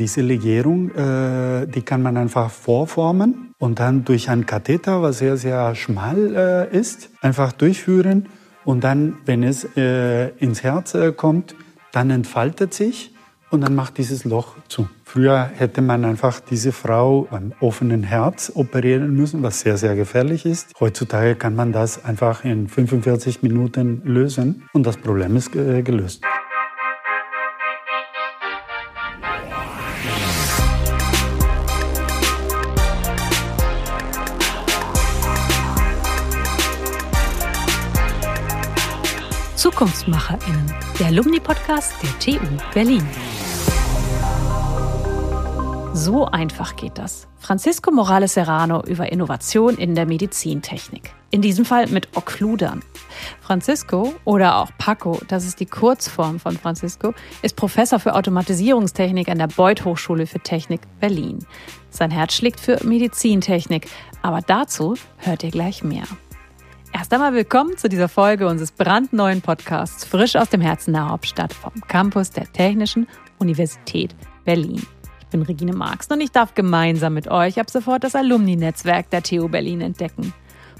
Diese Legierung, äh, die kann man einfach vorformen und dann durch ein Katheter, was sehr, sehr schmal äh, ist, einfach durchführen. Und dann, wenn es äh, ins Herz äh, kommt, dann entfaltet sich und dann macht dieses Loch zu. Früher hätte man einfach diese Frau beim offenen Herz operieren müssen, was sehr, sehr gefährlich ist. Heutzutage kann man das einfach in 45 Minuten lösen und das Problem ist äh, gelöst. ZukunftsmacherInnen, der Alumni-Podcast der TU Berlin. So einfach geht das. Francisco Morales Serrano über Innovation in der Medizintechnik. In diesem Fall mit Okludern. Francisco oder auch Paco, das ist die Kurzform von Francisco, ist Professor für Automatisierungstechnik an der Beuth Hochschule für Technik Berlin. Sein Herz schlägt für Medizintechnik, aber dazu hört ihr gleich mehr. Erst einmal willkommen zu dieser Folge unseres brandneuen Podcasts Frisch aus dem Herzen der Hauptstadt vom Campus der Technischen Universität Berlin. Ich bin Regine Marx und ich darf gemeinsam mit euch ab sofort das Alumni-Netzwerk der TU Berlin entdecken.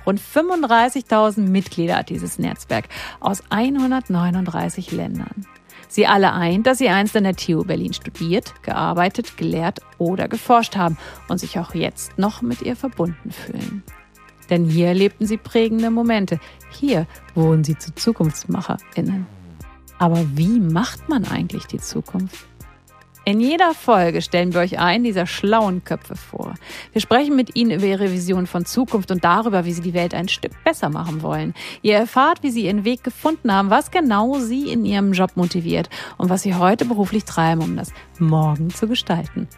Rund 35.000 Mitglieder hat dieses Netzwerk aus 139 Ländern. Sie alle eint, dass sie einst an der TU Berlin studiert, gearbeitet, gelehrt oder geforscht haben und sich auch jetzt noch mit ihr verbunden fühlen. Denn hier erlebten sie prägende Momente. Hier wurden sie zu ZukunftsmacherInnen. Aber wie macht man eigentlich die Zukunft? In jeder Folge stellen wir euch einen dieser schlauen Köpfe vor. Wir sprechen mit ihnen über ihre Vision von Zukunft und darüber, wie sie die Welt ein Stück besser machen wollen. Ihr erfahrt, wie sie ihren Weg gefunden haben, was genau sie in ihrem Job motiviert und was sie heute beruflich treiben, um das Morgen zu gestalten.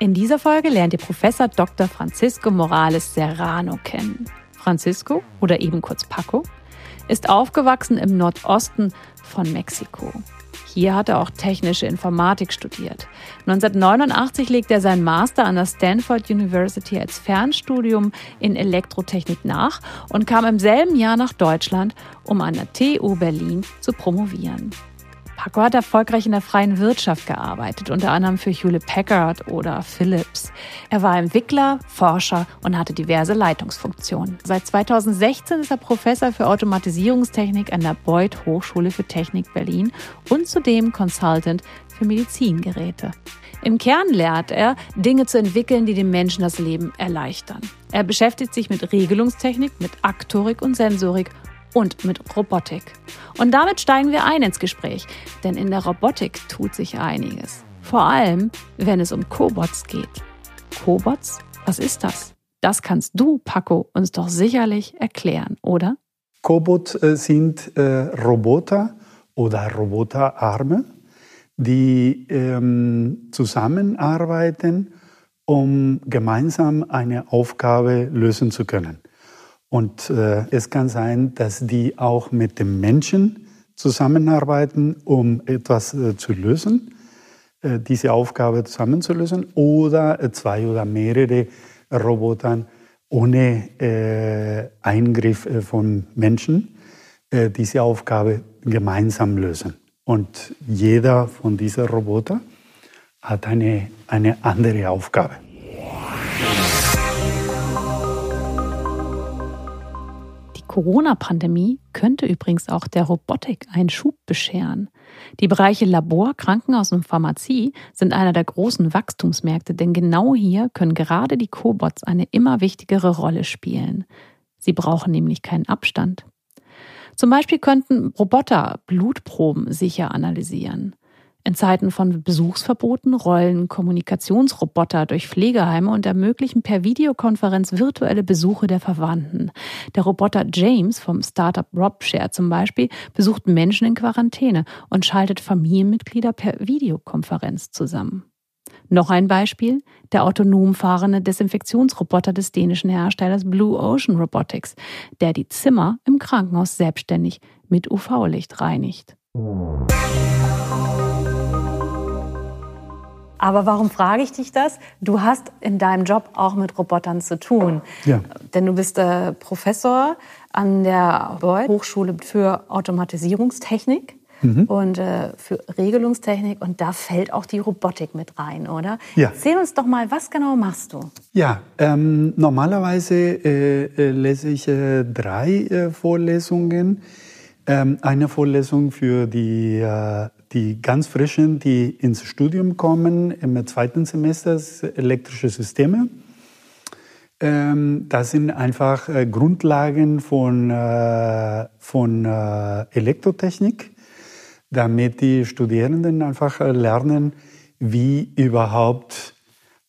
In dieser Folge lernt ihr Professor Dr. Francisco Morales Serrano kennen. Francisco, oder eben kurz Paco, ist aufgewachsen im Nordosten von Mexiko. Hier hat er auch technische Informatik studiert. 1989 legte er seinen Master an der Stanford University als Fernstudium in Elektrotechnik nach und kam im selben Jahr nach Deutschland, um an der TU Berlin zu promovieren. Paco hat erfolgreich in der freien Wirtschaft gearbeitet, unter anderem für Hewlett Packard oder Philips. Er war Entwickler, Forscher und hatte diverse Leitungsfunktionen. Seit 2016 ist er Professor für Automatisierungstechnik an der Beuth Hochschule für Technik Berlin und zudem Consultant für Medizingeräte. Im Kern lehrt er, Dinge zu entwickeln, die den Menschen das Leben erleichtern. Er beschäftigt sich mit Regelungstechnik, mit Aktorik und Sensorik und mit Robotik. Und damit steigen wir ein ins Gespräch, denn in der Robotik tut sich einiges. Vor allem, wenn es um Cobots geht. Cobots? Was ist das? Das kannst du, Paco, uns doch sicherlich erklären, oder? Cobots äh, sind äh, Roboter oder Roboterarme, die ähm, zusammenarbeiten, um gemeinsam eine Aufgabe lösen zu können. Und äh, es kann sein, dass die auch mit dem Menschen zusammenarbeiten, um etwas äh, zu lösen, äh, diese Aufgabe zusammenzulösen, oder äh, zwei oder mehrere Robotern ohne äh, Eingriff äh, von Menschen diese Aufgabe gemeinsam lösen. Und jeder von diesen Robotern hat eine, eine andere Aufgabe. Corona-Pandemie könnte übrigens auch der Robotik einen Schub bescheren. Die Bereiche Labor, Krankenhaus und Pharmazie sind einer der großen Wachstumsmärkte, denn genau hier können gerade die Cobots eine immer wichtigere Rolle spielen. Sie brauchen nämlich keinen Abstand. Zum Beispiel könnten Roboter Blutproben sicher analysieren. In Zeiten von Besuchsverboten rollen Kommunikationsroboter durch Pflegeheime und ermöglichen per Videokonferenz virtuelle Besuche der Verwandten. Der Roboter James vom Startup RobShare zum Beispiel besucht Menschen in Quarantäne und schaltet Familienmitglieder per Videokonferenz zusammen. Noch ein Beispiel, der autonom fahrende Desinfektionsroboter des dänischen Herstellers Blue Ocean Robotics, der die Zimmer im Krankenhaus selbstständig mit UV-Licht reinigt. Aber warum frage ich dich das? Du hast in deinem Job auch mit Robotern zu tun. Ja. Denn du bist äh, Professor an der Beuth Hochschule für Automatisierungstechnik. mhm. und äh, für Regelungstechnik und da fällt auch die Robotik mit rein, oder? Ja. Erzähl uns doch mal, was genau machst du? Ja, ähm, normalerweise äh, äh lese ich äh, drei äh, Vorlesungen. Ähm, eine Vorlesung für die, äh, die ganz frischen, die ins Studium kommen im zweiten Semester, elektrische Systeme. Ähm, das sind einfach äh, Grundlagen von, äh, von äh, Elektrotechnik, damit die Studierenden einfach lernen, wie überhaupt,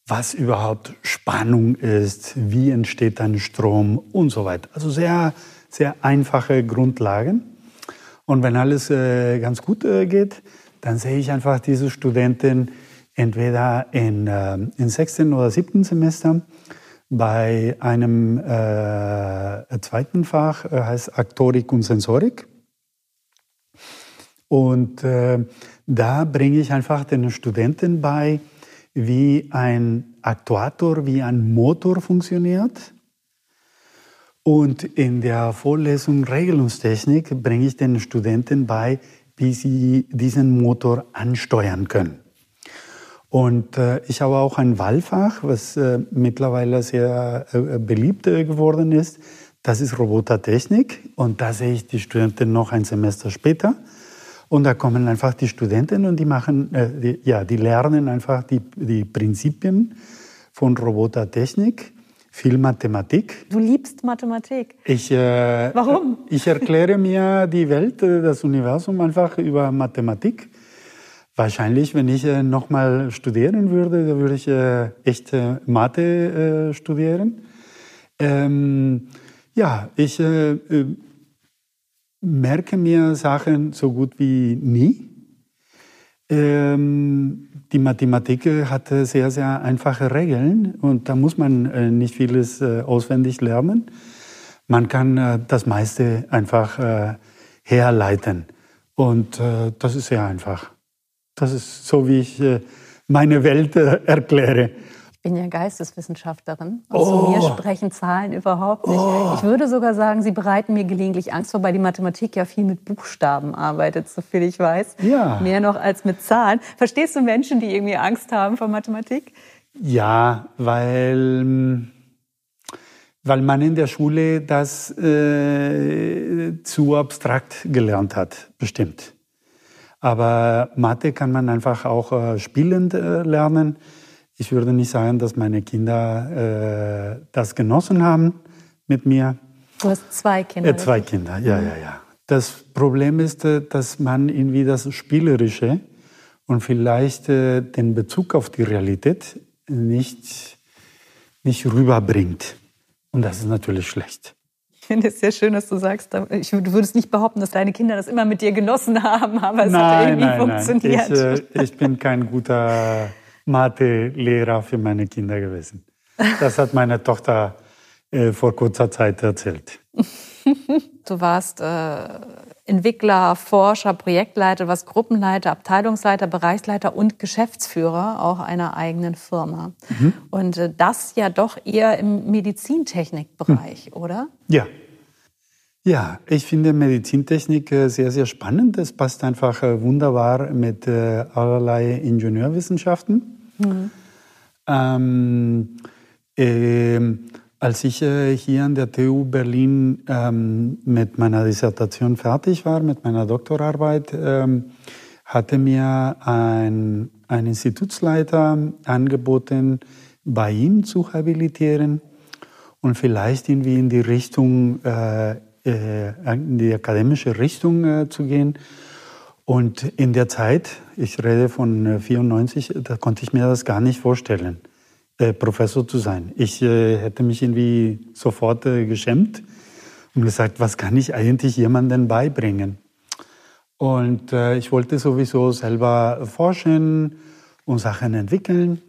was überhaupt Spannung ist, wie entsteht ein Strom und so weiter. Also sehr, sehr einfache Grundlagen. Und wenn alles äh, ganz gut äh, geht, dann sehe ich einfach diese Studenten entweder in, in sechsten oder siebten Semester bei einem äh, zweiten Fach äh, heißt Aktorik und Sensorik. Und äh, da bringe ich einfach den Studenten bei, wie ein Aktuator, wie ein Motor funktioniert. Und in der Vorlesung Regelungstechnik bringe ich den Studenten bei, wie sie diesen Motor ansteuern können. Und äh, ich habe auch ein Wahlfach, was äh, mittlerweile sehr äh, beliebt äh, geworden ist. Das ist Robotertechnik. Und da sehe ich die Studenten noch ein Semester später. Und da kommen einfach die Studenten und die machen, äh, die, ja, die lernen einfach die, die Prinzipien von Robotertechnik, viel Mathematik. Du liebst Mathematik. Ich, äh, Warum? Ich erkläre mir die Welt, äh, das Universum einfach über Mathematik. Wahrscheinlich, wenn ich äh, nochmal studieren würde, dann würde ich äh, echt äh, Mathe äh, studieren. Ähm, ja, ich äh, merke mir Sachen so gut wie nie. Ähm, die Mathematik hat sehr, sehr einfache Regeln und da muss man nicht vieles auswendig lernen. Man kann das meiste einfach herleiten und das ist sehr einfach. Das ist so, wie ich äh, meine Welt äh, erkläre. Ich bin ja Geisteswissenschaftlerin. Und oh. zu mir sprechen Zahlen überhaupt nicht. Oh. Ich würde sogar sagen, sie bereiten mir gelegentlich Angst, wobei die Mathematik ja viel mit Buchstaben arbeitet, soviel ich weiß. Ja. Mehr noch als mit Zahlen. Verstehst du Menschen, die irgendwie Angst haben vor Mathematik? Ja, weil, weil man in der Schule das äh, zu abstrakt gelernt hat, bestimmt. Aber Mathe kann man einfach auch äh, spielend äh, lernen. Ich würde nicht sagen, dass meine Kinder äh, das genossen haben mit mir. Du hast zwei Kinder. Äh, zwei Kinder, ja, ja, ja. Das Problem ist, äh, dass man irgendwie das Spielerische und vielleicht äh, den Bezug auf die Realität nicht, nicht rüberbringt. Und das ist natürlich schlecht. Ich finde es sehr schön, dass du sagst, ich, du würdest nicht behaupten, dass deine Kinder das immer mit dir genossen haben, aber es nein, hat irgendwie nein, funktioniert. Nein. Ich, äh, ich bin kein guter Mathe-Lehrer für meine Kinder gewesen. Das hat meine Tochter äh, vor kurzer Zeit erzählt. Du warst äh, Entwickler, Forscher, Projektleiter, was Gruppenleiter, Abteilungsleiter, Bereichsleiter und Geschäftsführer auch einer eigenen Firma. Mhm. Und äh, das ja doch eher im Medizintechnikbereich, mhm. oder? Ja. Ja, ich finde Medizintechnik äh, sehr, sehr spannend. Es passt einfach äh, wunderbar mit allerlei Ingenieurwissenschaften. Mhm. Ähm, äh, als ich äh, hier an der TU Berlin ähm, mit meiner Dissertation fertig war, mit meiner Doktorarbeit, ähm, hatte mir ein, ein Institutsleiter angeboten, bei ihm zu habilitieren und vielleicht irgendwie in die Richtung, äh, äh, in die akademische Richtung äh, zu gehen. Und in der Zeit, ich rede von 94, äh, da konnte ich mir das gar nicht vorstellen. Äh, Professor zu sein. Ich äh, hätte mich irgendwie sofort äh, geschämt und gesagt, was kann ich eigentlich jemandem beibringen? Und äh, ich wollte sowieso selber forschen und Sachen entwickeln.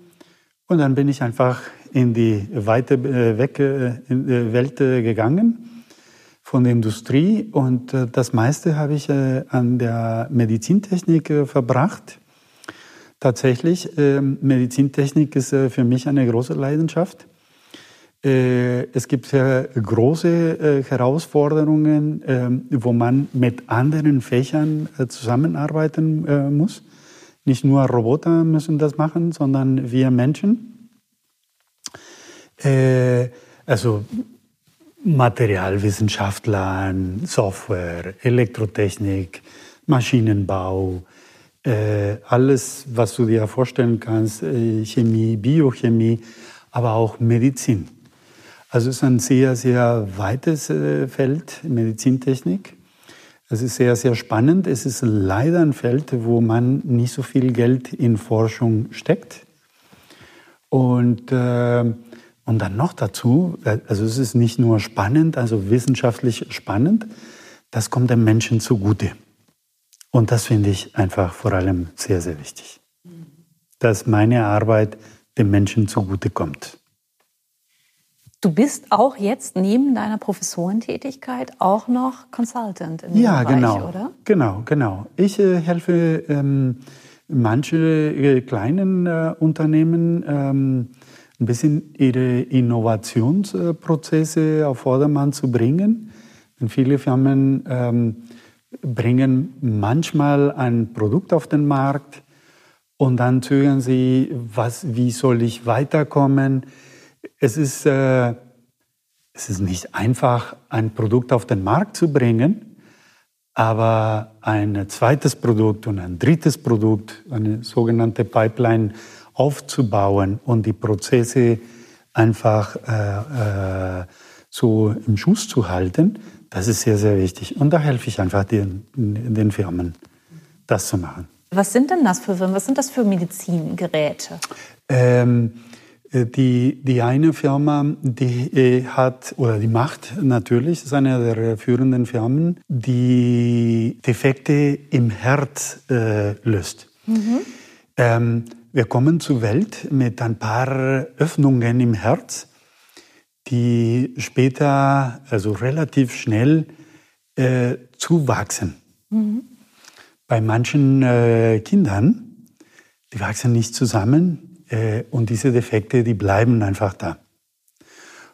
Und dann bin ich einfach in die weite äh, Welt gegangen von der Industrie und das meiste habe ich an der Medizintechnik verbracht. Tatsächlich, äh, Medizintechnik ist äh, für mich eine große Leidenschaft. Äh, es gibt sehr große äh, Herausforderungen, ähm, wo man mit anderen Fächern äh, zusammenarbeiten muss. Nicht nur Roboter müssen das machen, sondern wir Menschen. Also Materialwissenschaftler, Software, Elektrotechnik, Maschinenbau, alles, was du dir vorstellen kannst, Chemie, Biochemie, aber auch Medizin. Also es ist ein sehr, sehr weites äh, Feld, Medizintechnik. Es ist sehr, sehr spannend. Es ist leider ein Feld, wo man nicht so viel Geld in Forschung steckt. Und, äh, und dann noch dazu, äh, also es ist nicht nur spannend, also wissenschaftlich spannend, das kommt dem Menschen zugute. Und das finde ich einfach vor allem sehr, sehr wichtig. Dass meine Arbeit dem Menschen zugute kommt. Du bist auch jetzt neben deiner Professorentätigkeit auch noch Consultant in dem ja, Bereich, genau, oder? Genau, genau. Ich äh, helfe ähm, manche äh, kleinen äh, Unternehmen ähm, ein bisschen ihre Innovationsprozesse auf Vordermann zu bringen. Und viele Firmen ähm, bringen manchmal ein Produkt auf den Markt und dann zögern sie, was, wie soll ich weiterkommen? es ist, äh, es ist nicht einfach, ein Produkt auf den Markt zu bringen, aber ein zweites Produkt und ein drittes Produkt, eine sogenannte Pipeline aufzubauen und die Prozesse einfach äh, äh, so im Schuss zu halten, das ist sehr, sehr wichtig. Und da helfe ich einfach den, den Firmen, das zu machen. Was sind denn das für Firmen? Was sind das für Medizingeräte? Ähm, äh, die, die eine Firma, die äh, hat, oder die macht natürlich, ist eine der führenden Firmen, die Defekte im Herz äh, löst. Mhm. Ähm, wir kommen zur Welt mit ein paar Öffnungen im Herz, die später, also relativ schnell, äh, zuwachsen. Mhm. Bei manchen äh, Kindern, die wachsen nicht zusammen, äh, und diese Defekte, die bleiben einfach da.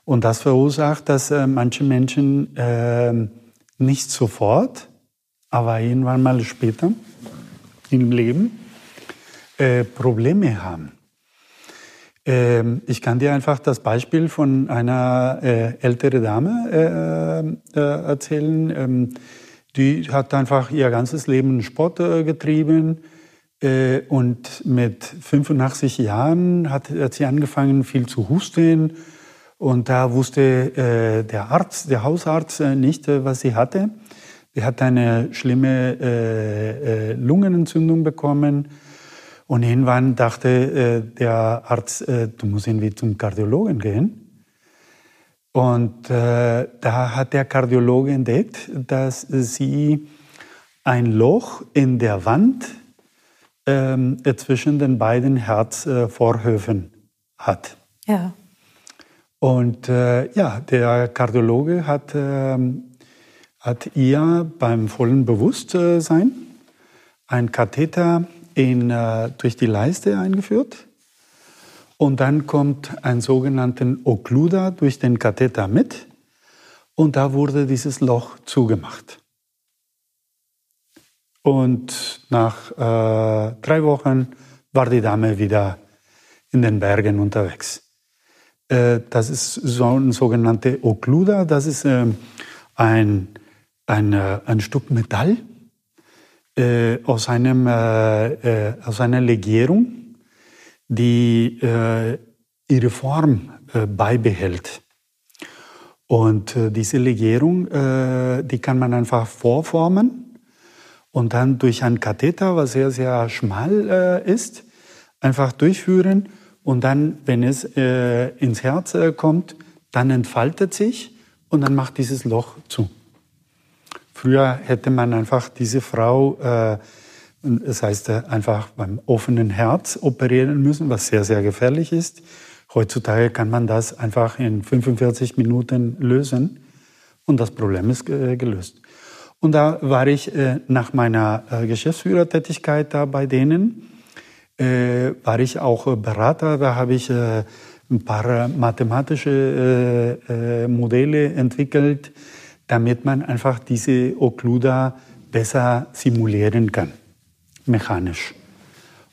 Und das verursacht, dass äh, manche Menschen äh, nicht sofort, aber irgendwann mal später im Leben Probleme haben. Ähm, ich kann dir einfach das Beispiel von einer älteren Dame erzählen. Ähm, die hat einfach ihr ganzes Leben Sport getrieben äh, und mit 85 Jahren hat, hat, sie angefangen, viel zu husten. Und da wusste äh, der Arzt, der Hausarzt äh, nicht, äh, was sie hatte. Sie hat eine schlimme äh, äh, Lungenentzündung bekommen. Und irgendwann dachte der Arzt, du musst irgendwie zum Kardiologen gehen. Und da hat der Kardiologe entdeckt, dass sie ein Loch in der Wand ähm, zwischen den beiden Herzvorhöfen hat. Ja. Und äh, ja, der Kardiologe hat, äh, hat ihr beim vollen Bewusstsein ein Katheter in, äh, durch die Leiste eingeführt. Und dann kommt ein sogenannten Okkluder durch den Katheter mit. Und da wurde dieses Loch zugemacht. Und nach äh, drei Wochen war die Dame wieder in den Bergen unterwegs. Äh, das ist so ein sogenannter Okkluder. Das ist äh, ein, ein, äh, ein Stück Metall äh, aus, einem, äh, aus einer Legierung, die ihre Form beibehält. Und diese Legierung, die kann man einfach vorformen und dann durch ein Katheter, was sehr, sehr schmal äh, ist, einfach durchführen und dann, wenn es äh, ins Herz äh, kommt, dann entfaltet sich und dann macht dieses Loch zu. Früher hätte man einfach diese Frau, äh, das heißt äh, einfach beim offenen Herz operieren müssen, was sehr, sehr gefährlich ist. Heutzutage kann man das einfach in 45 Minuten lösen und das Problem ist äh, gelöst. Und da war ich äh, nach meiner äh, Geschäftsführertätigkeit da bei denen, äh, war ich auch Berater. Da habe ich ein paar mathematische äh, äh, Modelle entwickelt, damit man einfach diese Okkluder besser simulieren kann, mechanisch.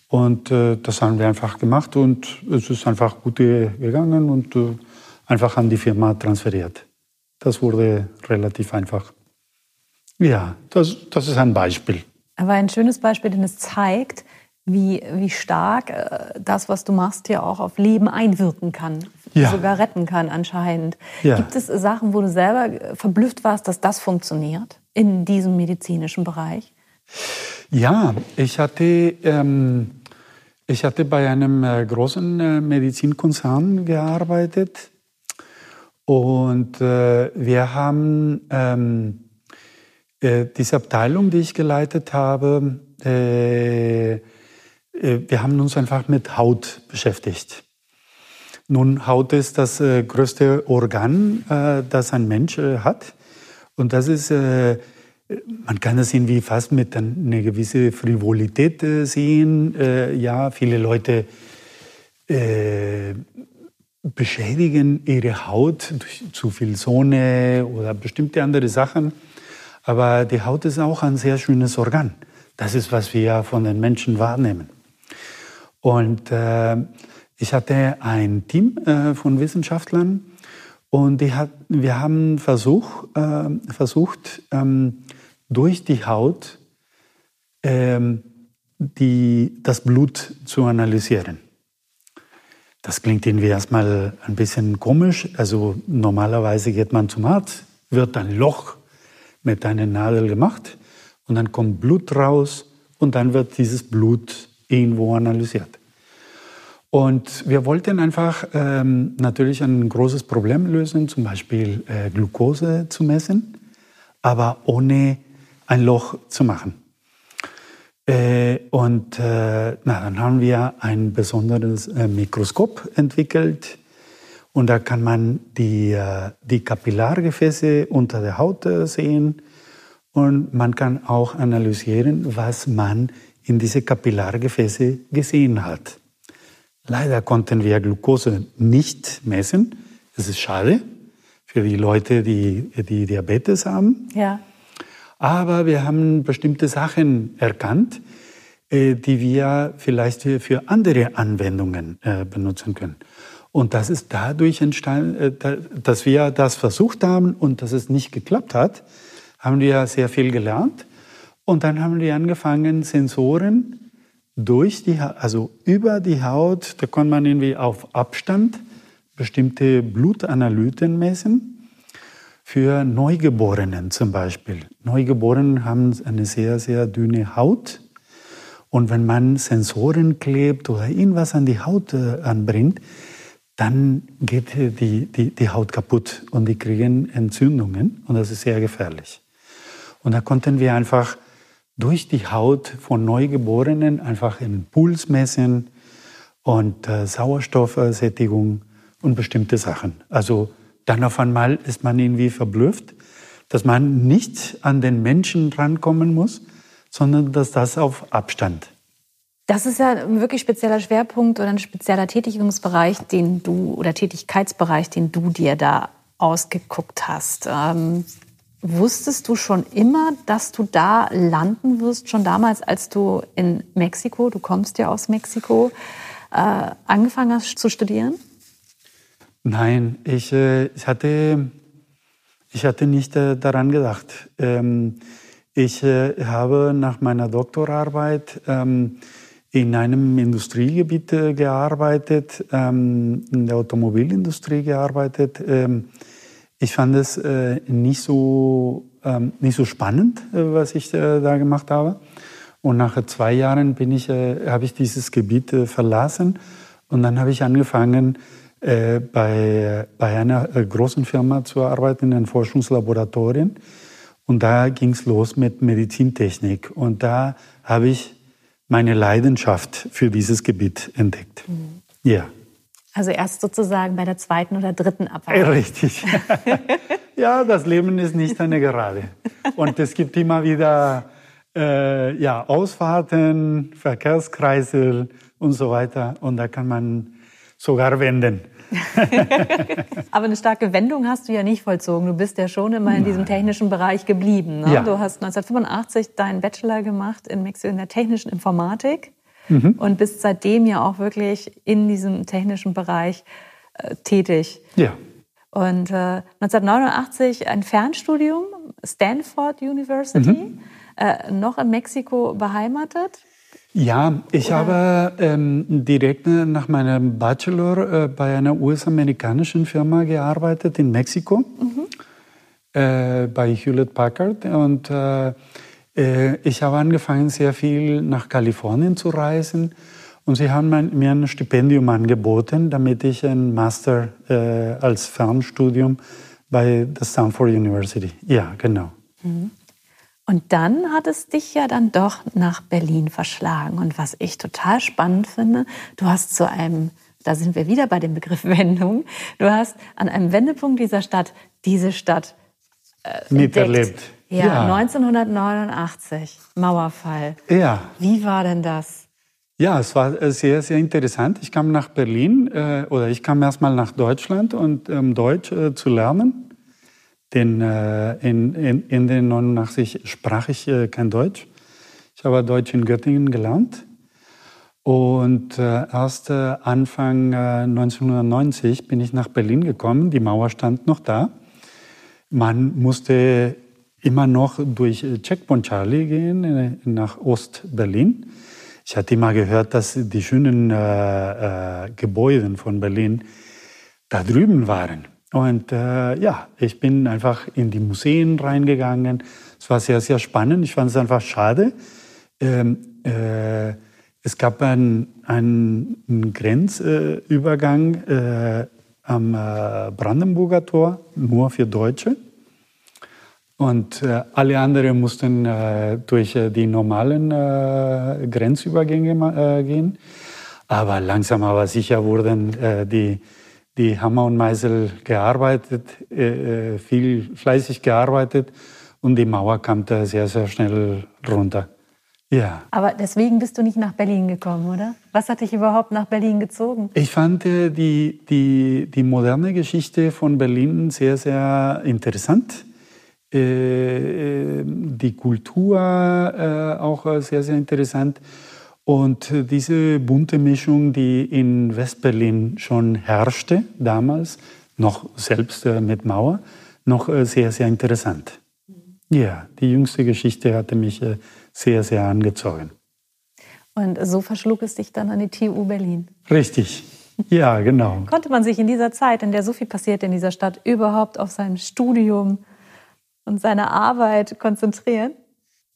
Und äh, das haben wir einfach gemacht und es ist einfach gut gegangen und äh, einfach an die Firma transferiert. Das wurde relativ einfach. Ja, das, das ist ein Beispiel. Aber ein schönes Beispiel, denn es zeigt, wie, wie stark äh, das, was du machst, ja auch auf Leben einwirken kann. Ja. Sogar retten kann anscheinend. Ja. Gibt es Sachen, wo du selber verblüfft warst, dass das funktioniert in diesem medizinischen Bereich? Ja, ich hatte, ähm, ich hatte bei einem äh, großen äh, Medizinkonzern gearbeitet und äh, wir haben ähm, äh, diese Abteilung, die ich geleitet habe, äh, äh, wir haben uns einfach mit Haut beschäftigt. Nun, Haut ist das äh, größte Organ, äh, das ein Mensch äh, hat. Und das ist, man kann das irgendwie fast mit einer gewissen Frivolität sehen. ja, viele Leute beschädigen ihre Haut durch zu viel Sonne oder bestimmte andere Sachen. Aber die Haut ist auch ein sehr schönes Organ. Das ist, was wir von den Menschen wahrnehmen. Und äh, ich hatte ein Team äh, von Wissenschaftlern und hat, wir haben Versuch, äh, versucht, ähm, durch die Haut ähm, die, das Blut zu analysieren. Das klingt irgendwie erstmal ein bisschen komisch. Also normalerweise geht man zum Arzt, wird ein Loch mit einer Nadel gemacht und dann kommt Blut raus und dann wird dieses Blut irgendwo analysiert. Und wir wollten einfach ähm, natürlich ein großes Problem lösen, zum Beispiel äh, Glucose zu messen, aber ohne ein Loch zu machen. Äh, und äh, na, dann haben wir ein besonderes äh, Mikroskop entwickelt, und da kann man die, äh, die Kapillargefäße unter der Haut äh, sehen und man kann auch analysieren, was man in diese Kapillargefäße gesehen hat. Leider konnten wir Glucose nicht messen. Das ist schade für die Leute, die, die Diabetes haben. Ja. Aber wir haben bestimmte Sachen erkannt, äh, die wir vielleicht für andere Anwendungen benutzen können. Und das ist dadurch entstanden, äh, dass wir das versucht haben und dass es nicht geklappt hat, haben wir sehr viel gelernt. Und dann haben wir angefangen, Sensoren durch die, also über die Haut, da kann man irgendwie auf Abstand bestimmte Blutanalyten messen. Für Neugeborenen zum Beispiel. Neugeborenen haben eine sehr, sehr dünne Haut. Und wenn man Sensoren klebt oder irgendwas an die Haut äh, anbringt, dann geht die, die, die Haut kaputt und die kriegen Entzündungen und das ist sehr gefährlich. Und da konnten wir einfach durch die Haut von Neugeborenen einfach den Puls messen und äh, Sauerstoffsättigung und bestimmte Sachen. Also dann auf einmal ist man irgendwie verblüfft, dass man nicht an den Menschen rankommen muss, sondern dass das auf Abstand das ist ja ein wirklich spezieller Schwerpunkt oder ein spezieller Tätigungsbereich, den du oder Tätigkeitsbereich, den du dir da ausgeguckt hast. Ähm, wusstest du schon immer, dass du da landen wirst, schon damals, als du in Mexiko, du kommst ja aus Mexiko, äh, angefangen hast zu studieren? Nein, ich, äh, ich, hatte, ich hatte nicht äh, daran gedacht. Ähm, ich äh, habe nach meiner Doktorarbeit ähm, in einem Industriegebiet äh, gearbeitet, ähm, in der Automobilindustrie gearbeitet. Ich fand es äh, nicht, so, ähm, nicht so spannend, äh, was ich da gemacht habe. Und nach zwei Jahren bin ich, habe ich dieses Gebiet verlassen und dann habe ich angefangen, bei, bei einer großen Firma zu arbeiten, in den Forschungslaboratorien. Und da ging es los mit Medizintechnik. Und da habe ich meine Leidenschaft für dieses Gebiet entdeckt. Mhm. Ja. Also erst sozusagen bei der zweiten oder dritten Abwahl. Richtig. ja, das Leben ist nicht eine Gerade. Und es gibt immer wieder äh, ja, Ausfahrten, Verkehrskreisel und so weiter. Und da kann man sogar wenden. Aber eine starke Wendung hast du ja nicht vollzogen. Du bist ja schon immer in diesem technischen Bereich geblieben. Ne? Ja. Du hast 1985 deinen Bachelor gemacht in Mexiko in der technischen Informatik mhm. und bist seitdem ja auch wirklich in diesem technischen Bereich äh, tätig. Ja. Und äh, 1989 ein Fernstudium, Stanford University, mhm. äh, noch in Mexiko beheimatet. Ja, ich Oder? habe ähm, direkt nach meinem Bachelor äh, bei einer US-amerikanischen Firma gearbeitet in Mexiko, mhm. äh, bei Hewlett Packard. Und äh ich habe angefangen, sehr viel nach Kalifornien zu reisen. Und sie haben mir ein Stipendium angeboten, damit ich ein Master äh, als Fernstudium bei der Stanford University. Ja, genau. Mhm. Und dann hat es dich ja dann doch nach Berlin verschlagen. Und was ich total spannend finde, du hast zu einem, da sind wir wieder bei dem Begriff Wendung, du hast an einem Wendepunkt dieser Stadt diese Stadt äh, miterlebt. Ja, ja, 1989, Mauerfall. Ja. Wie war denn das? Ja, es war äh, sehr, sehr interessant. Ich kam nach Berlin äh, oder ich kam erstmal nach Deutschland und um Deutsch äh, zu lernen. Denn äh, in, in, in, den 89 sprach ich äh, kein Deutsch. Ich habe Deutsch in Göttingen gelernt. Und äh, erst Anfang 1990 äh, bin ich nach Berlin gekommen. Die Mauer stand noch da. Man musste immer noch durch äh, Checkpoint Charlie gehen, nach Ost-Berlin. Ich hatte immer gehört, dass die schönen Gebäude von Berlin da drüben waren. Und äh, ja, ich bin einfach in die Museen reingegangen. Es war sehr, sehr spannend. Ich fand es einfach schade. Ähm, äh, es gab einen, einen Grenzübergang äh, am äh, Brandenburger Tor, nur für Deutsche. Und äh, alle anderen mussten äh, durch die normalen Grenzübergänge gehen. Aber langsam aber sicher wurden die die Hammer und Meißel gearbeitet, äh, äh, viel fleißig gearbeitet und die Mauer kam da sehr, sehr schnell runter. Ja. Aber deswegen bist du nicht nach Berlin gekommen, oder? Was hat dich überhaupt nach Berlin gezogen? Ich fand äh, die, die, die moderne Geschichte von Berlin sehr, sehr interessant. Äh, die Kultur äh, auch sehr, sehr interessant. Und diese bunte Mischung, die in Westberlin schon herrschte damals, noch selbst äh, mit Mauer, noch äh, sehr, sehr interessant. Ja, die jüngste Geschichte hatte mich äh, sehr, sehr angezogen. Und so verschlug es dich dann an die TU Berlin. Richtig. Ja, genau. Konnte man sich in dieser Zeit, in der so viel passiert in dieser Stadt, überhaupt auf sein Studium und seine Arbeit konzentrieren?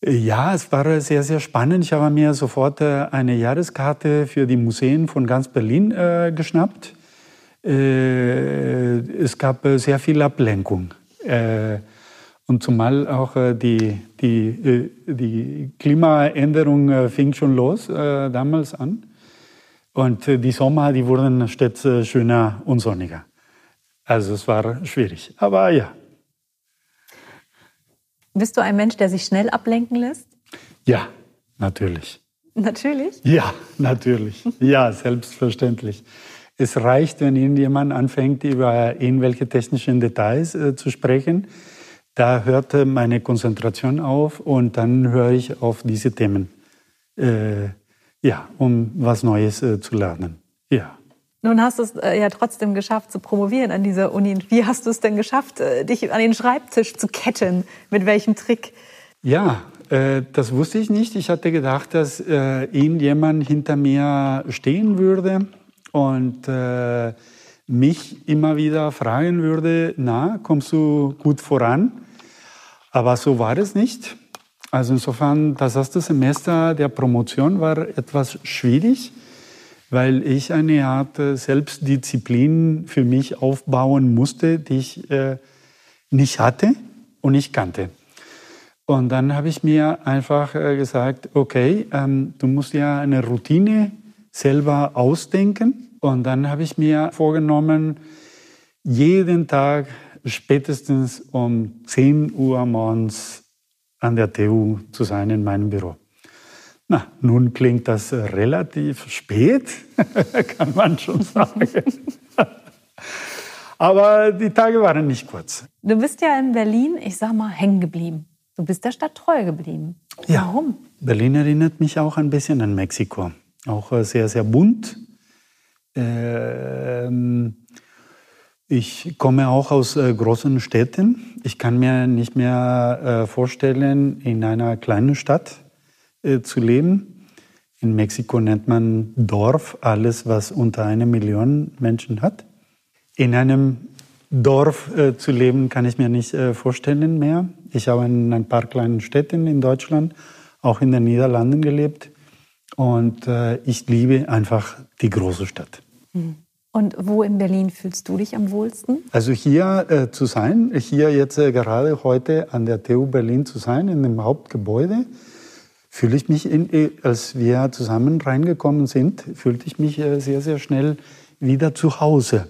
Ja, es war sehr, sehr spannend. Ich habe mir sofort äh, eine Jahreskarte für die Museen von ganz Berlin äh, geschnappt. Äh, es gab äh, sehr viel Ablenkung. Äh, und zumal auch äh, die, die, die Klimaänderung fing schon los damals an. Und die Sommer, die wurden stets schöner und sonniger. Also es war schwierig. Aber ja, bist du ein Mensch, der sich schnell ablenken lässt? Ja, natürlich. Natürlich? Ja, natürlich. Ja, selbstverständlich. Es reicht, wenn irgendjemand anfängt, über irgendwelche technischen Details äh, zu sprechen. Da hört meine Konzentration auf und dann höre ich auf diese Themen. Äh, ja, um was Neues äh, zu lernen. Ja. Nun hast du es äh, ja trotzdem geschafft zu promovieren an dieser Uni. Wie hast du es denn geschafft, äh, dich an den Schreibtisch zu ketten? Mit welchem Trick? Ja, äh, das wusste ich nicht. Ich hatte gedacht, dass äh, irgendjemand hinter mir stehen würde und äh, mich immer wieder fragen würde, na, kommst du gut voran? Aber so war es nicht. Also insofern, das erste Semester der Promotion war etwas schwierig weil ich eine Art Selbstdisziplin für mich aufbauen musste, die ich äh, nicht hatte und nicht kannte. Und dann habe ich mir einfach äh, gesagt, okay, ähm, du musst ja eine Routine selber ausdenken. Und dann habe ich mir vorgenommen, jeden Tag spätestens um 10 Uhr morgens an der TU zu sein in meinem Büro. Na, nun klingt das relativ spät, kann man schon sagen. Aber die Tage waren nicht kurz. Du bist ja in Berlin, ich sag mal, hängen geblieben. Du bist der Stadt treu geblieben. Ja. Warum? Berlin erinnert mich auch ein bisschen an Mexiko. Auch äh, sehr, sehr bunt. Ähm, ich komme auch aus äh, großen Städten. Ich kann mir nicht mehr äh, vorstellen, in einer kleinen Stadt zu leben. In Mexiko nennt man Dorf alles, was unter einer Million Menschen hat. In einem Dorf äh, zu leben, kann ich mir nicht äh, vorstellen mehr. Ich habe in ein paar kleinen Städten in Deutschland, auch in den Niederlanden gelebt. Und äh, ich liebe einfach die große Stadt. Hm. Und wo in Berlin fühlst du dich am wohlsten? Also hier äh, zu sein, hier jetzt äh, gerade heute an der TU Berlin zu sein, in dem Hauptgebäude, fühle ich mich, in, äh, als wir zusammen reingekommen sind, fühlte ich mich sehr, sehr schnell wieder zu Hause.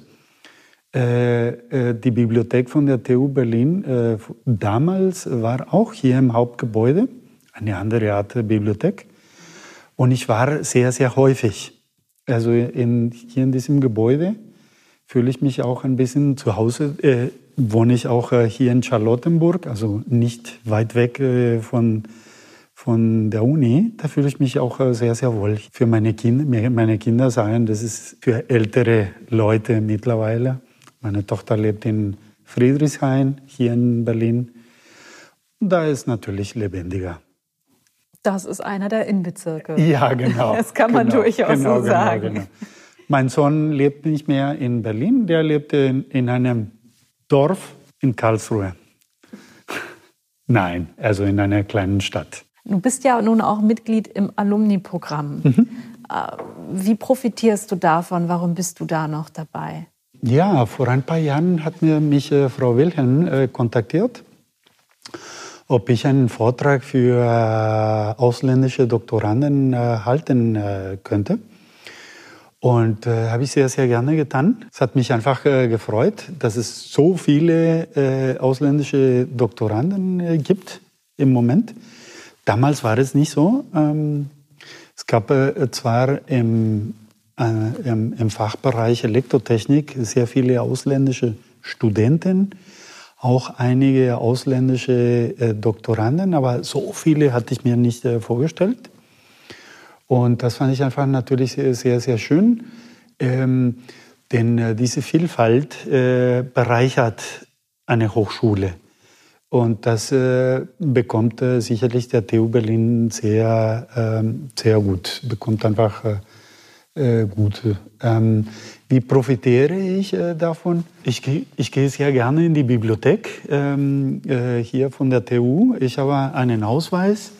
Äh, äh, die Bibliothek von der TU Berlin äh, damals war auch hier im Hauptgebäude, eine andere Art Bibliothek. Und ich war sehr, sehr häufig. Also in, hier in diesem Gebäude fühle ich mich auch ein bisschen zu Hause. Äh, wohne ich auch äh, hier in Charlottenburg, also nicht weit weg äh, von, von der Uni. Da fühle ich mich auch sehr, sehr wohl. Für meine Kinder, meine Kinder sagen, das ist für ältere Leute mittlerweile. Meine Tochter lebt in Friedrichshain, hier in Berlin. Da ist natürlich lebendiger. Das ist einer der Innenbezirke. Ja, genau. Das kann man genau, durchaus genau, so genau, sagen. Genau. Mein Sohn lebt nicht mehr in Berlin, der lebt in, in einem Dorf in Karlsruhe. Nein, also in einer kleinen Stadt. Du bist ja nun auch Mitglied im Alumni-Programm. Mhm. Äh, wie profitierst du davon? Warum bist du da noch dabei? Ja, vor ein paar Jahren hat mir mich äh, Frau Wilhelm äh, kontaktiert, ob ich einen Vortrag für äh, ausländische Doktoranden äh, halten äh, könnte. Und äh, habe ich sehr, sehr gerne getan. Es hat mich einfach gefreut, dass es so viele ausländische Doktoranden gibt im Moment. Damals war es nicht so. Ähm, es gab zwar im äh, im, im Fachbereich Elektrotechnik sehr viele ausländische Studenten, auch einige ausländische äh, Doktoranden, aber so viele hatte ich mir nicht äh, vorgestellt. Und das fand ich einfach natürlich sehr, sehr, sehr schön, ähm, denn äh, diese Vielfalt äh, bereichert eine Hochschule. Und das äh, bekommt äh, sicherlich der TU Berlin sehr, ähm, sehr gut, bekommt einfach äh, gute. Ähm, wie profitiere ich davon? Ich, ich gehe sehr gerne in die Bibliothek ähm, äh, hier von der TU. Ich habe einen Ausweis.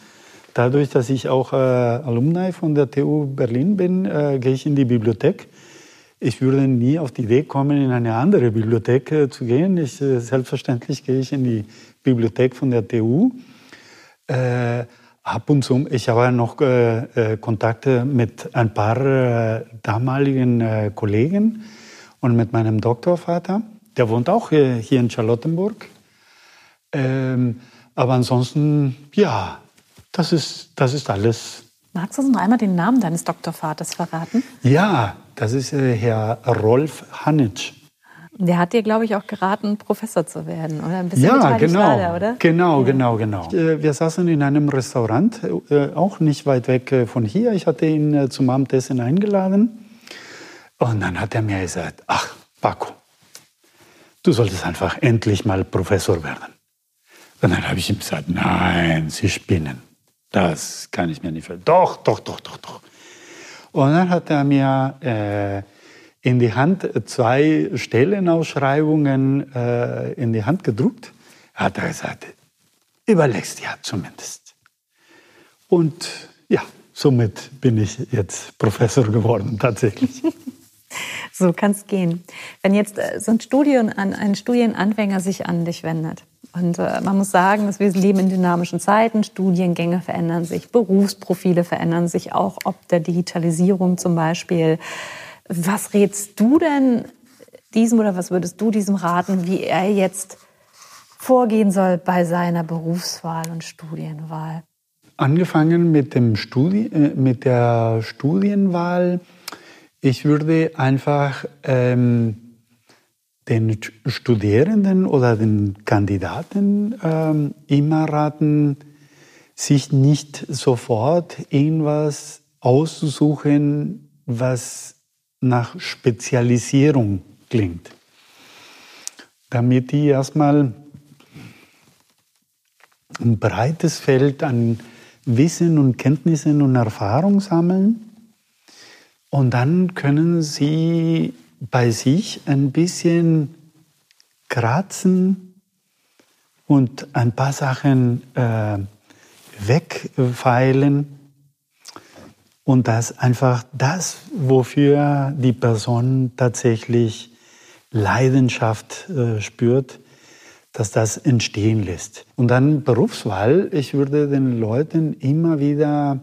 Dadurch, dass ich auch Alumni von der TU Berlin bin, gehe ich in die Bibliothek. Ich würde nie auf die Idee kommen, in eine andere Bibliothek äh, zu gehen. Ich, selbstverständlich gehe ich in die Bibliothek von der TU. Ab und zu. Ich habe noch äh, äh, Kontakte mit ein paar äh, damaligen äh, Kollegen und mit meinem Doktorvater. Der wohnt auch hier, hier in Charlottenburg. Ähm, aber ansonsten, ja, das ist, das ist alles. Magst du uns noch einmal den Namen deines Doktorvaters verraten? Ja, das ist äh, Herr Rolf Hanitsch. Der hat dir, glaube ich, auch geraten, Professor zu werden, oder? Ein bisschen ja, genau. Leider, oder? Genau, ja. genau, genau. Äh, wir saßen in einem Restaurant, äh, auch nicht weit weg von hier. Ich hatte ihn zum Abendessen eingeladen. Und dann hat er mir gesagt, ach, Paco, du solltest einfach endlich mal Professor werden. Und dann habe ich ihm gesagt, nein, Sie spinnen. Das kann ich mir nicht vorstellen. Doch, doch, doch, doch, doch. Und dann hat er mir äh, in die Hand zwei Stellenausschreibungen äh, in die Hand gedruckt. Hat er gesagt, überlegst ja zumindest. Und ja, somit bin ich jetzt Professor geworden, tatsächlich. so kann es gehen. Wenn jetzt äh, so ein, Studien, ein Studienanfänger sich an dich wendet, und äh, man muss sagen, dass wir leben in dynamischen Zeiten, Studiengänge verändern sich, Berufsprofile verändern sich, auch ob der Digitalisierung zum Beispiel. Was rätst du denn diesem oder was würdest du diesem raten, wie er jetzt vorgehen soll bei seiner Berufswahl und Studienwahl? angefangen mit, dem Studi äh, mit der Studienwahl. Ich würde einfach ähm, den Studierenden oder den Kandidaten ähm, immer raten, sich nicht sofort irgendwas auszusuchen, was nach Spezialisierung klingt. Damit die erstmal ein breites Feld an Wissen und Kenntnissen und Erfahrung sammeln. Und dann können sie bei sich ein bisschen kratzen und ein paar Sachen äh, wegfeilen und das einfach das, wofür die Person tatsächlich Leidenschaft äh, spürt, dass das entstehen lässt. Und dann Berufswahl. Ich würde den Leuten immer wieder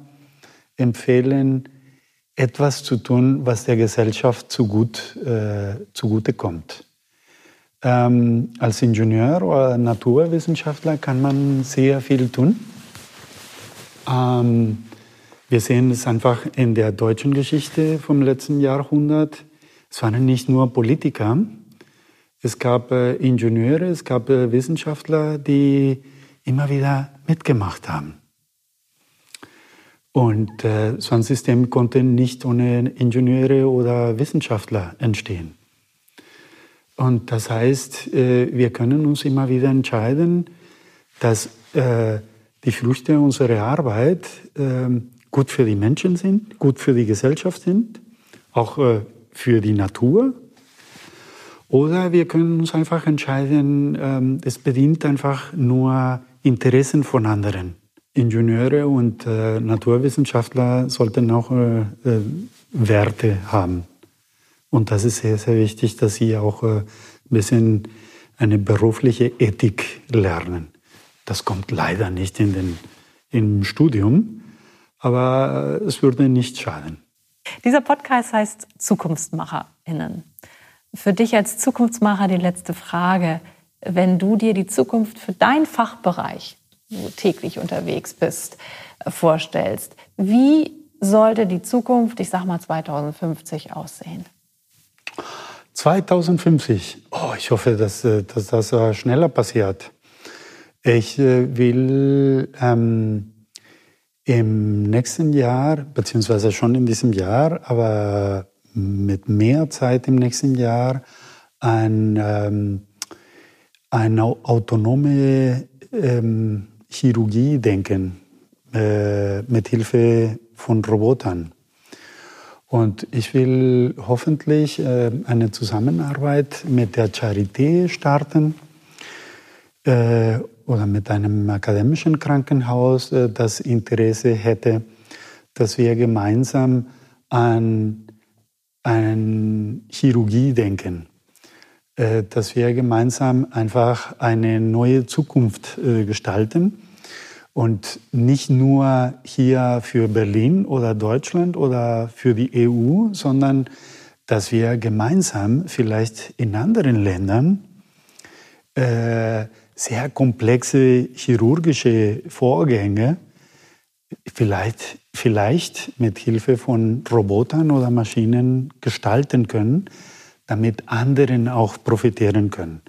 empfehlen, etwas zu tun, was der Gesellschaft zu äh, zugute kommt. Ähm, als Ingenieur oder Naturwissenschaftler kann man sehr viel tun. Ähm, wir sehen es einfach in der deutschen Geschichte vom letzten Jahrhundert. Es waren nicht nur Politiker, es gab äh, Ingenieure, es gab äh, Wissenschaftler, die immer wieder mitgemacht haben. Und äh, so ein System konnte nicht ohne Ingenieure oder Wissenschaftler entstehen. Und das heißt, äh, wir können uns immer wieder entscheiden, dass äh, die Früchte unserer Arbeit äh, gut für die Menschen sind, gut für die Gesellschaft sind, auch äh, für die Natur oder wir können uns einfach entscheiden, ähm, es bedient einfach nur Interessen von anderen. Ingenieure und äh, Naturwissenschaftler sollten auch äh, äh, Werte haben. Und das ist sehr, sehr wichtig, dass sie auch ein bisschen eine berufliche Ethik lernen. Das kommt leider nicht in den, im Studium, aber es würde nicht schaden. Dieser Podcast heißt ZukunftsmacherInnen. Für dich als Zukunftsmacher die letzte Frage. Wenn du dir die Zukunft für deinen Fachbereich, du täglich unterwegs bist, vorstellst, wie sollte die Zukunft, ich sag mal 2050, aussehen? 2050. Oh, ich hoffe, dass, äh, dass das äh, schneller passiert. Ich äh, will ähm, im nächsten Jahr, beziehungsweise schon in diesem Jahr, aber mit mehr Zeit im nächsten Jahr ein, ähm, eine autonome ähm, Chirurgie denken äh, mit Hilfe von Robotern. Und ich will hoffentlich äh, eine Zusammenarbeit mit der Charité starten äh, oder mit einem akademischen Krankenhaus, äh, das Interesse hätte, dass wir gemeinsam an an Chirurgie denken, dass wir gemeinsam einfach eine neue Zukunft äh, gestalten und nicht nur hier für Berlin oder Deutschland oder für die EU, sondern dass wir gemeinsam vielleicht in anderen Ländern äh, sehr komplexe chirurgische Vorgänge vielleicht, vielleicht mit Hilfe von Robotern oder Maschinen gestalten können, damit anderen auch profitieren können.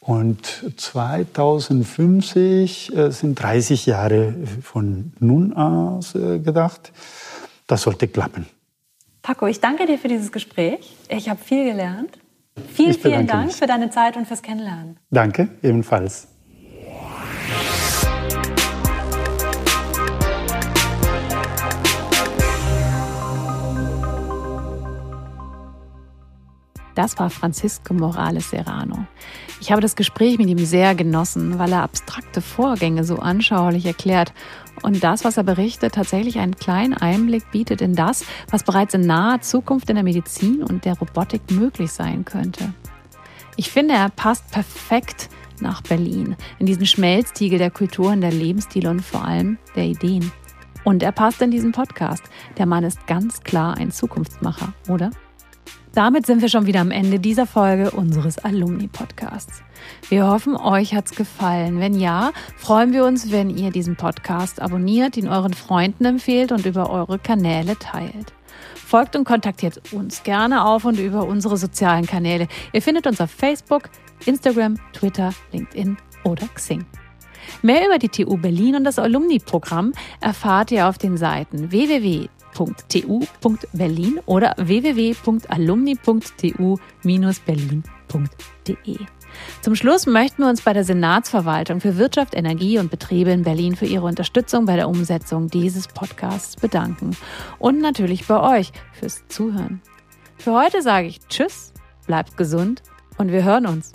Und 2050 äh, sind 30 Jahre von nun aus äh, gedacht. Das sollte klappen. Paco, ich danke dir für dieses Gespräch. Ich habe viel gelernt. Vielen, vielen Dank mich. für deine Zeit und fürs Kennenlernen. Danke, ebenfalls. Das war Francisco Morales Serrano. Ich habe das Gespräch mit ihm sehr genossen, weil er abstrakte Vorgänge so anschaulich erklärt und das, was er berichtet, tatsächlich einen kleinen Einblick bietet in das, was bereits in naher Zukunft in der Medizin und der Robotik möglich sein könnte. Ich finde, er passt perfekt nach Berlin, in diesen Schmelztiegel der Kulturen, der Lebensstile und vor allem der Ideen. Und er passt in diesen Podcast. Der Mann ist ganz klar ein Zukunftsmacher, oder? Damit sind wir schon wieder am Ende dieser Folge unseres Alumni-Podcasts. Wir hoffen, euch hat's gefallen. Wenn ja, freuen wir uns, wenn ihr diesen Podcast abonniert, ihn euren Freunden empfehlt und über eure Kanäle teilt. Folgt und kontaktiert uns gerne auf und über unsere sozialen Kanäle. Ihr findet uns auf Facebook, Instagram, Twitter, LinkedIn oder Xing. Mehr über die TU Berlin und das Alumni-Programm erfahrt ihr auf den Seiten www.tu.berlin oder www.alumni.tu-berlin.de. Zum Schluss möchten wir uns bei der Senatsverwaltung für Wirtschaft, Energie und Betriebe in Berlin für ihre Unterstützung bei der Umsetzung dieses Podcasts bedanken. Und natürlich bei euch fürs Zuhören. Für heute sage ich Tschüss, bleibt gesund und wir hören uns.